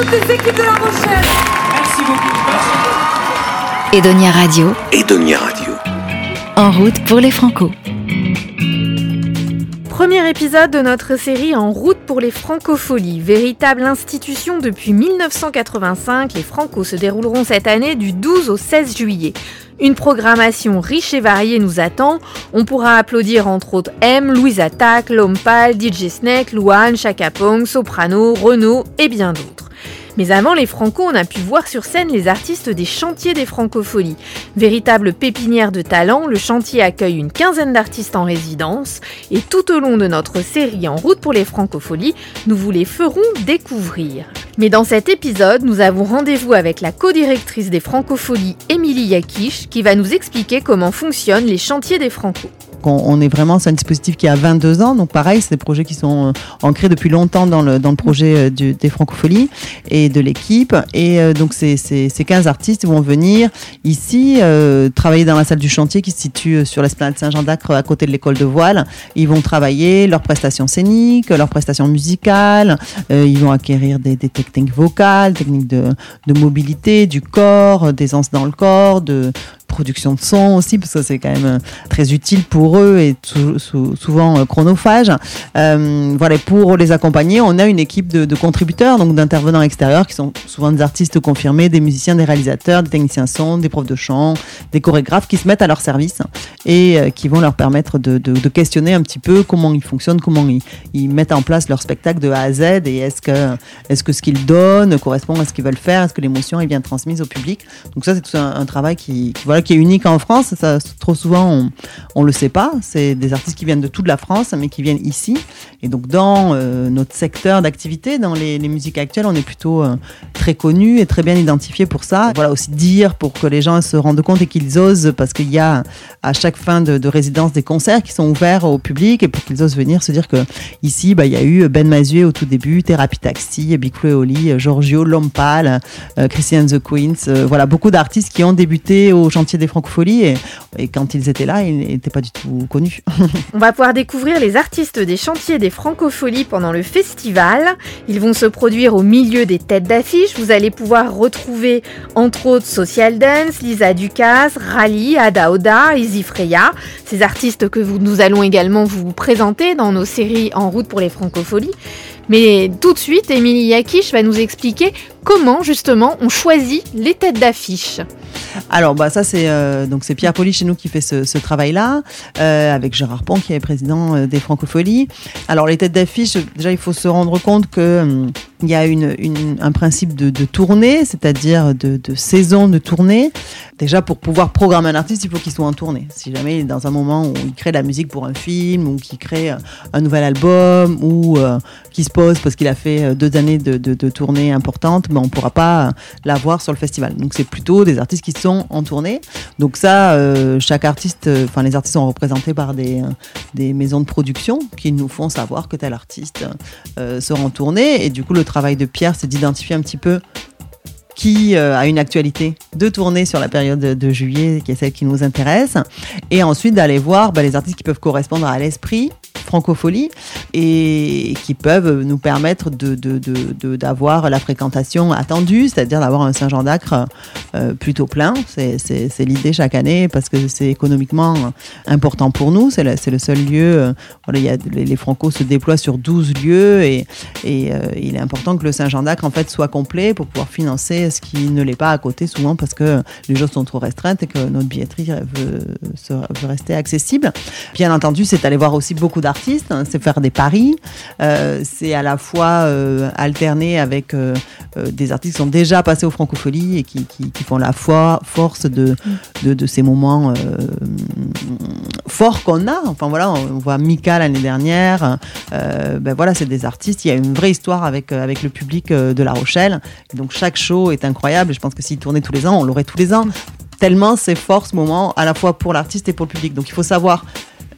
toutes les équipes de La Rochelle. Merci beaucoup. Edonia Radio, Edonia Radio. en route pour les Franco. Premier épisode de notre série En route pour les francopholies. Véritable institution depuis 1985, les francos se dérouleront cette année du 12 au 16 juillet. Une programmation riche et variée nous attend. On pourra applaudir entre autres M, Louise Attack, L'Homme Pâle, DJ Snake, Louane, Chaka Pong, Soprano, Renault et bien d'autres. Mais avant les Franco, on a pu voir sur scène les artistes des chantiers des francopholies. Véritable pépinière de talent, le chantier accueille une quinzaine d'artistes en résidence et tout au long de notre série En route pour les francopholies, nous vous les ferons découvrir. Mais dans cet épisode, nous avons rendez-vous avec la co-directrice des francopholies, Émilie Yakish, qui va nous expliquer comment fonctionnent les chantiers des francos. On, on est vraiment, c'est un dispositif qui a 22 ans, donc pareil, c'est des projets qui sont euh, ancrés depuis longtemps dans le, dans le projet euh, des francopholies et de l'équipe. Et euh, donc ces, ces, ces 15 artistes vont venir ici travailler dans la salle du chantier qui se situe sur l'esplanade Saint-Jean d'Acre à côté de l'école de voile. Ils vont travailler leurs prestations scéniques, leurs prestations musicales, ils vont acquérir des, des techniques vocales, techniques de, de mobilité, du corps, des dans le corps, de production de son aussi, parce que c'est quand même euh, très utile pour eux et sou- sou- souvent euh, chronophage. Euh, voilà, pour les accompagner, on a une équipe de, contributeurs, donc d'intervenants extérieurs, qui sont souvent des artistes confirmés, des musiciens, des réalisateurs, des techniciens son, des profs de chant, des chorégraphes, qui se mettent à leur service et qui vont leur permettre de, questionner un petit peu comment ils fonctionnent, comment ils, mettent en place leur spectacle de A à Z, et est-ce que, est-ce que ce qu'ils donnent correspond à ce qu'ils veulent faire, est-ce que l'émotion est bien transmise au public. Donc ça, c'est tout un, un travail qui, qui, voilà, qui est unique en France. Ça, trop souvent, on, on le sait pas. C'est des artistes qui viennent de toute la France, mais qui viennent ici. Et donc, dans euh, notre secteur d'activité, dans les, musiques actuelles, on est plutôt euh, très connu et très bien identifié pour ça. Voilà aussi dire pour que les gens se rendent compte et qu'ils osent, parce qu'il y a à chaque fin de, de résidence des concerts qui sont ouverts au public et pour qu'ils osent venir se dire que ici, bah, il y a eu Ben Mazué au tout début, Thérapie Taxi, et Oli, Giorgio, L'Homme Pâle, euh, Christian the Queens, voilà beaucoup d'artistes qui ont débuté au chantier des Francopholies et, quand ils étaient là, ils n'étaient pas du tout connus. On va pouvoir découvrir les artistes des chantiers des francopholies pendant le festival. Ils vont se produire au milieu des têtes d'affiche. Vous allez pouvoir retrouver entre autres Social Dance, Lisa Ducasse, Rally, Ada Oda, Izzy Freya. Ces artistes que nous allons également vous présenter dans nos séries En route pour les francopholies. Mais tout de suite, Émilie Yakish va nous expliquer comment justement on choisit les têtes d'affiche. Alors bah ça c'est euh, donc Pierre Poli chez nous qui fait ce, ce travail-là euh, avec Gérard Pont qui est président euh, des Francopholies. Alors les têtes d'affiche déjà il faut se rendre compte que hum, il y a un principe de, tournée, c'est-à-dire de, saison de tournée. Déjà pour pouvoir programmer un artiste, il faut qu'il soit en tournée. Si jamais il est dans un moment où il crée de la musique pour un film ou qu'il crée un nouvel album ou euh, qu'il se pose parce qu'il a fait deux années de, de tournée importante, ben on pourra pas euh, l'avoir sur le festival. Donc c'est plutôt des artistes qui sont en tournée. Donc ça, euh, chaque artiste, euh, enfin les artistes sont représentés par des, euh, des maisons de production qui nous font savoir que tel artiste sera en tournée. Et du coup, le travail de Pierre, c'est d'identifier un petit peu qui a une actualité de tournée sur la période de, de juillet, qui est celle qui nous intéresse, et ensuite d'aller voir bah, les artistes qui peuvent correspondre à l'esprit francophonie et qui peuvent nous permettre de, de- de- d'avoir la fréquentation attendue, c'est-à-dire d'avoir un Saint-Jean d'Acre euh, plutôt plein. C'est, l'idée chaque année parce que c'est économiquement important pour nous. C'est le, seul lieu. euh, y a, les, les Franco se déploient sur 12 lieux et, euh, il est important que le Saint-Jean d'Acre en fait soit complet pour pouvoir financer ce qui ne l'est pas à côté souvent parce que les choses sont trop restreintes et que notre billetterie veut, veut rester accessible. Bien entendu, c'est aller voir aussi beaucoup d'artistes, hein, c'est faire des paris, euh, c'est à la fois euh, alterner avec euh, des artistes qui sont déjà passés aux francopholies et qui, font la foi, force de, de, de ces moments forts qu'on a. Enfin voilà, on voit Mika l'année dernière. Ben voilà, c'est des artistes. Il y a une vraie histoire avec avec le public de La Rochelle. Donc chaque show est incroyable. Je pense que s'il tournait tous les ans, on l'aurait tous les ans. Tellement c'est fort ce moment, à la fois pour l'artiste et pour le public. Donc il faut savoir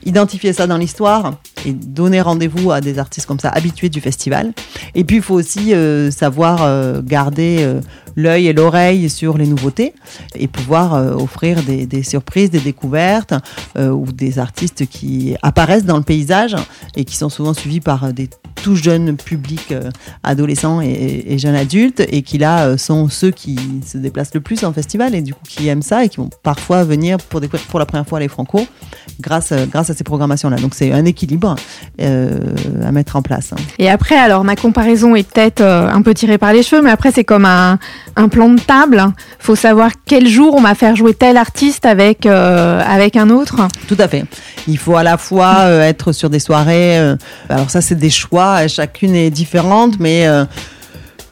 identifier ça dans l'histoire et donner rendez-vous à des artistes comme ça habitués du festival. Et puis il faut aussi euh, savoir euh, garder euh, l'œil et l'oreille sur les nouveautés et pouvoir offrir des, surprises, des découvertes ou des artistes qui apparaissent dans le paysage et qui sont souvent suivis par des tout jeune public adolescent et, et, jeunes adultes et qui là sont ceux qui se déplacent le plus en festival et du coup qui aiment ça et qui vont parfois venir pour découvrir pour la première fois les Franco grâce, grâce à ces programmations-là. Donc c'est un équilibre à mettre en place. Hein. Et après, alors ma comparaison est peut-être un peu tirée par les cheveux, mais après c'est comme un, un plan de table. faut savoir quel jour on va faire jouer tel artiste avec, avec un autre. Tout à fait. Il faut à la fois euh, être sur des soirées. Euh, alors ça, c'est des choix. Chacune est différente, mais euh,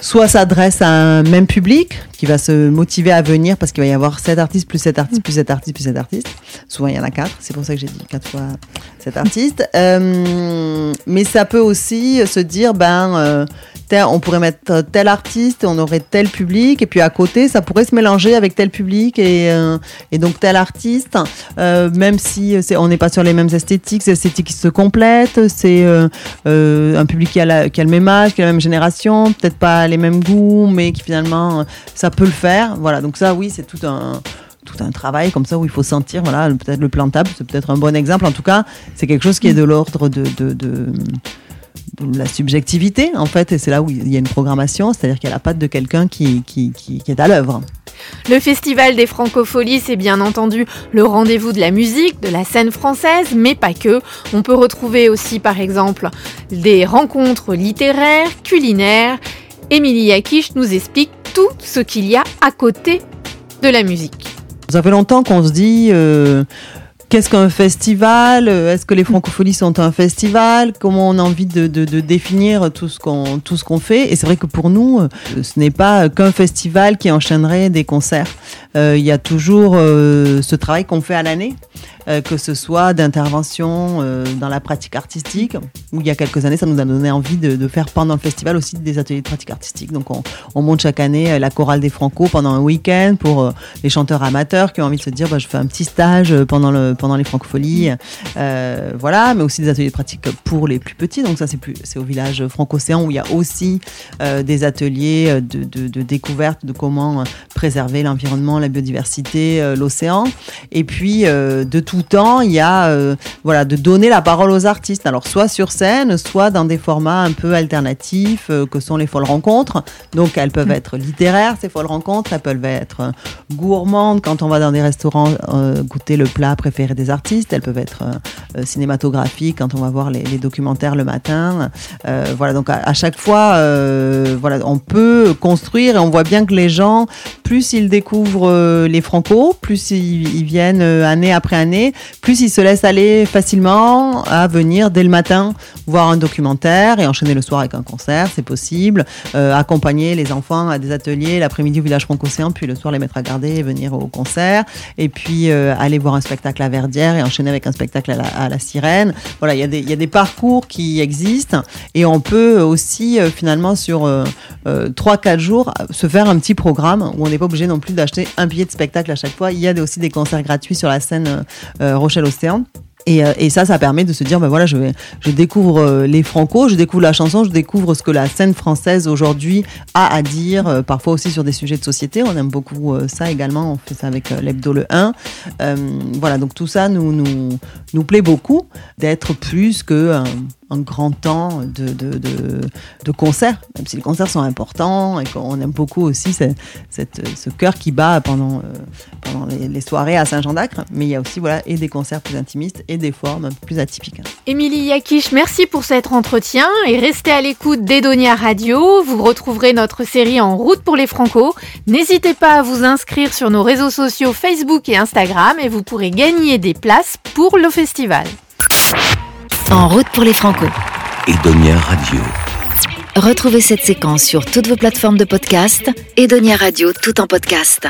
soit s'adresse à un même public qui va se motiver à venir parce qu'il va y avoir 7 artistes plus 7 artistes plus 7 artistes plus 7 artistes. Souvent il y en a 4, c'est pour ça que j'ai dit 4 fois 7 artistes. mais ça peut aussi se dire, ben, on pourrait mettre tel artiste, on aurait tel public, et puis à côté, ça pourrait se mélanger avec tel public et, euh, donc tel artiste, euh, même si on n'est pas sur les mêmes esthétiques, c'est esthétiques qui se complètent, c'est euh, un public qui a, qui a, le même âge, qui a la même génération, peut-être pas les mêmes goûts, mais qui finalement, ça peut le faire. Voilà, donc ça, oui, c'est tout un tout un travail comme ça où il faut sentir, voilà, peut-être le plantable, c'est peut-être un bon exemple. En tout cas, c'est quelque chose qui est de l'ordre de, de la subjectivité, en fait, et c'est là où il y a une programmation, c'est-à-dire qu'il y a la patte de quelqu'un qui, qui, est à l'œuvre. Le Festival des Francopholies, c'est bien entendu le rendez-vous de la musique, de la scène française, mais pas que. On peut retrouver aussi, par exemple, des rencontres littéraires, culinaires. Émilie Yakish nous explique tout ce qu'il y a à côté de la musique. Ça fait longtemps qu'on se dit, euh, Qu'est-ce qu'un festival? Est-ce que les francopholies sont un festival? Comment on a envie de, définir tout ce qu'on tout ce qu'on fait? Et c'est vrai que pour nous, ce n'est pas qu'un festival qui enchaînerait des concerts. Euh, il y a toujours euh, ce travail qu'on fait à l'année. Euh, que ce soit d'intervention euh, dans la pratique artistique, il y a quelques années, ça nous a donné envie de, faire pendant le festival aussi des ateliers de pratique artistique. Donc on, monte chaque année euh, la chorale des Franco pendant un week-end pour les chanteurs amateurs qui ont envie de se dire bah, je fais un petit stage pendant, le, pendant les francopholies. voilà, mais aussi des ateliers de pratique pour les plus petits. Donc ça, c'est, plus, c'est au village franco-océan où il y a aussi des ateliers de, de, découverte de comment préserver l'environnement, la biodiversité, l'océan. Et puis de tout temps, il y a euh, voilà, de donner la parole aux artistes. Alors, soit sur scène, soit dans des formats un peu alternatifs euh, que sont les folles rencontres. Donc, elles peuvent être littéraires, ces folles rencontres. Elles peuvent être euh, gourmandes quand on va dans des restaurants goûter le plat préféré des artistes. Elles peuvent être cinématographiques quand on va voir les, documentaires le matin. voilà, donc à, chaque fois, voilà, on peut construire et on voit bien que les gens, plus ils découvrent les Franco, plus ils viennent année après année plus ils se laissent aller facilement à venir dès le matin voir un documentaire et enchaîner le soir avec un concert, c'est possible. Euh, accompagner les enfants à des ateliers l'après-midi au village franco-océan, puis le soir les mettre à garder et venir au concert. Et puis euh, aller voir un spectacle à Et enchaîner avec un spectacle à la, Sirène. Voilà, il y, a des, parcours qui existent et on peut aussi euh, finalement sur 3-4 jours se faire un petit programme où on n'est pas obligé non plus d'acheter un billet de spectacle à chaque fois. Il y a aussi des concerts gratuits sur la scène euh, Rochelle Océan. Et, euh, et, ça, ça permet de se dire, ben voilà, je, je découvre euh, les Franco, je découvre la chanson, je découvre ce que la scène française aujourd'hui a à dire, parfois aussi sur des sujets de société. On aime beaucoup ça également, on fait ça avec l'hebdo le 1. voilà, donc tout ça nous, nous, nous plaît beaucoup d'être plus que grand temps de, de, de, concerts, même si les concerts sont importants et qu'on aime beaucoup aussi cette, ce cœur qui bat pendant, euh, pendant les, soirées à Saint-Jean d'Acre. Mais il y a aussi voilà, et des concerts plus intimistes et des formes plus atypiques. Émilie Yakish, merci pour cet entretien et restez à l'écoute d'Edonia Radio. Vous retrouverez notre série En route pour les Franco. N'hésitez pas à vous inscrire sur nos réseaux sociaux Facebook et Instagram et vous pourrez gagner des places pour le festival. En route pour les Franco. Edonia Radio. Retrouvez cette séquence sur toutes vos plateformes de podcast. Edonia Radio, tout en podcast.